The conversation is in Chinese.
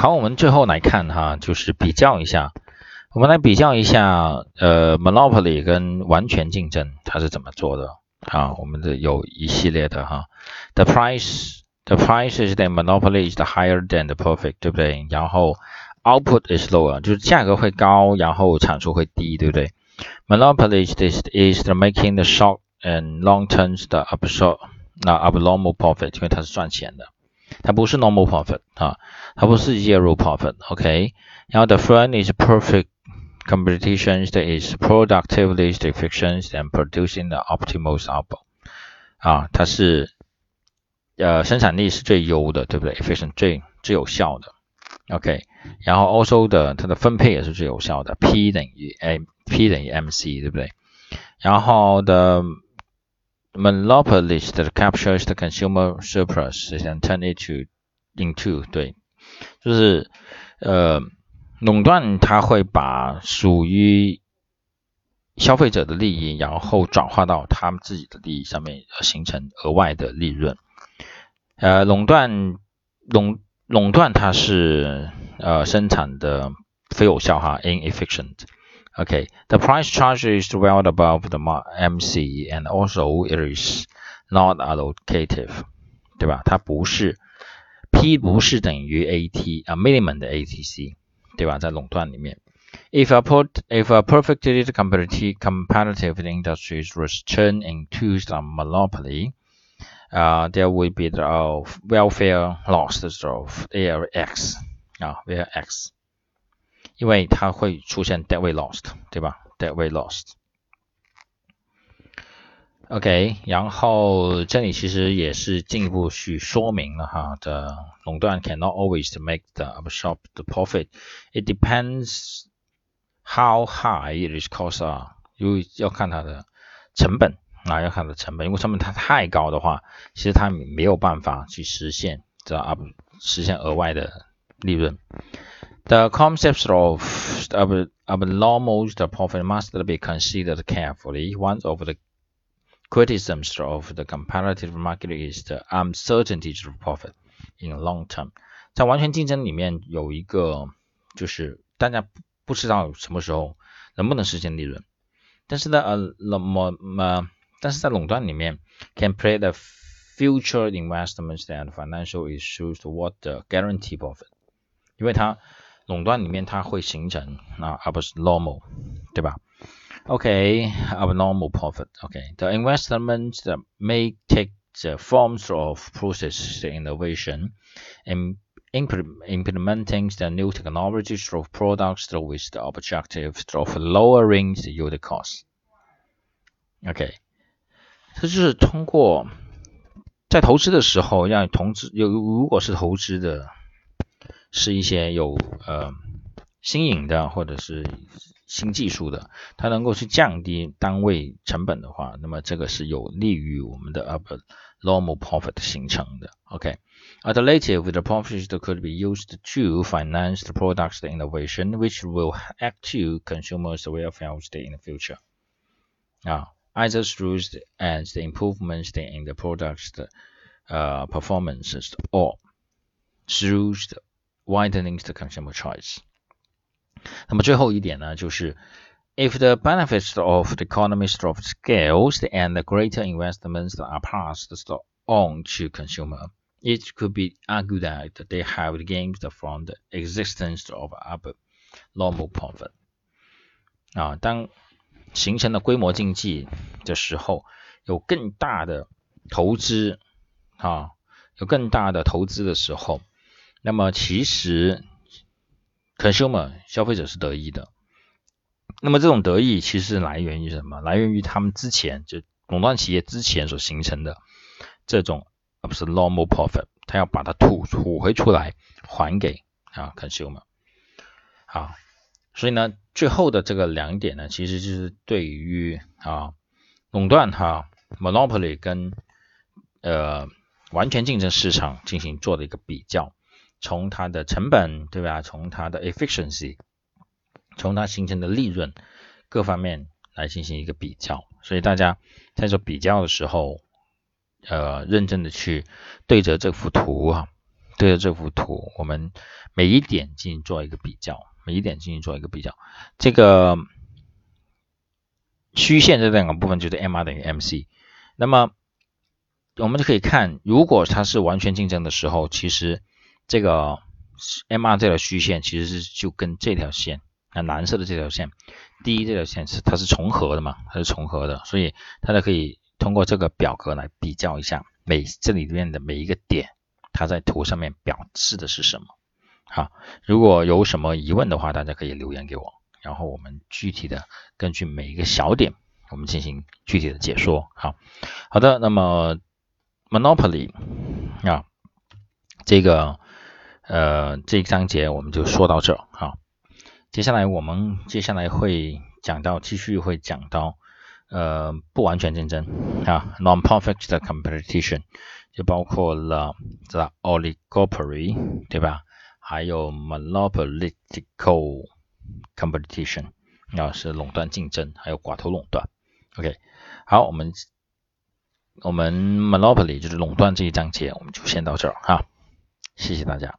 好，我们最后来看哈，就是比较一下，我们来比较一下，呃，monopoly 跟完全竞争它是怎么做的啊？我们的有一系列的哈，the price the price is the monopoly is the higher than the perfect，对不对？然后 output is lower，就是价格会高，然后产出会低，对不对？monopoly is is the making the short and long terms the absorb 那 abnormal profit，因为它是赚钱的。它不是 normal profit 啊，它不是 zero profit，OK？然后 the front is perfect competition that is productively efficient and producing the optimal output 啊，它是呃生产力是最优的，对不对？efficient 最最有效的，OK？然后 also 的它的分配也是最有效的，P 等于 A，P 等于 MC，对不对？然后的 Monopolist captures the consumer surplus and turn it to into 对，就是呃垄断它会把属于消费者的利益，然后转化到他们自己的利益上面，形成额外的利润。呃，垄断垄垄断它是呃生产的非有效哈，inefficient。Okay, the price charge is well above the MC and also it is not allocative，对吧？它不是 P 不是等于 AT 啊 minimum 的 ATC，对吧？在垄断里面，if a put if a perfectly competitive competitive industries was turned into a monopoly, uh, there would be the uh, welfare losses of ALX 啊，where X。 因为它会出现 dead weight lost，对吧？dead weight lost。OK，然后这里其实也是进一步去说明了哈的垄断 cannot always make the up shop the profit. It depends how high it is cost 啊，因为要看它的成本啊，要看它的成本，因为成本它太高的话，其实它没有办法去实现这 up 实现额外的利润。The concepts of abnormal profit must be considered carefully. One of the criticisms of the comparative market is the uncertainty of profit in long term. 在完全竞争里面有一个就是大家不知道什么时候能不能实现利润，但是呢，呃，那么呃，但是在垄断里面，can play the future investments and financial issues toward the guarantee profit， 因为它垄断里面它会形成啊，而不是 normal，对吧？OK，abnormal profit，OK，the investment that may take the forms of process innovation and implementing the new technologies of products with the objective of lowering the yield cost。OK，这就是通过在投资的时候，让投资有如果是投资的。 是一些有呃新颖的或者是新技术的，它能够去降低单位成本的话，那么这个是有利于我们的 abnormal profit 形成的。OK。Alternative, the profits could be used to finance the products innovation, which will add to consumers' welfare in the future. Uh, either through the, and the improvements in the product's uh, performances or through the widening the consumer choice。那么最后一点呢，就是 if the benefits of the economies of scales and the greater investments are passed on to consumer, it could be argued that they have gained from the existence of abnormal profit。啊，当形成了规模经济的时候，有更大的投资啊，有更大的投资的时候。 那么其实，consumer 消费者是得益的。那么这种得益其实来源于什么？来源于他们之前就垄断企业之前所形成的这种而不是 normal profit，他要把它吐吐回出来还给啊 consumer。啊，所以呢，最后的这个两点呢，其实就是对于啊垄断哈 monopoly 跟呃完全竞争市场进行做的一个比较。从它的成本，对吧？从它的 efficiency，从它形成的利润各方面来进行一个比较。所以大家在做比较的时候，呃，认真的去对着这幅图啊，对着这幅图，我们每一点进行做一个比较，每一点进行做一个比较。这个虚线这两个部分就是 M R 等于 M C。那么我们就可以看，如果它是完全竞争的时候，其实这个 M R 这条虚线其实是就跟这条线那蓝色的这条线，第一这条线是它是重合的嘛，它是重合的，所以大家可以通过这个表格来比较一下每这里面的每一个点。它在图上面表示的是什么？好，如果有什么疑问的话，大家可以留言给我，然后我们具体的根据每一个小点，我们进行具体的解说。好，好的，那么 Monopoly 啊，这个呃这一章节我们就说到这。好，接下来我们接下来会讲到，继续会讲到呃不完全竞争啊，non-perfect competition。就包括了这 oligopoly，对吧？还有 monopolitical competition，啊是垄断竞争，还有寡头垄断。OK，好，我们我们 monopoly 就是垄断这一章节，我们就先到这儿哈，谢谢大家。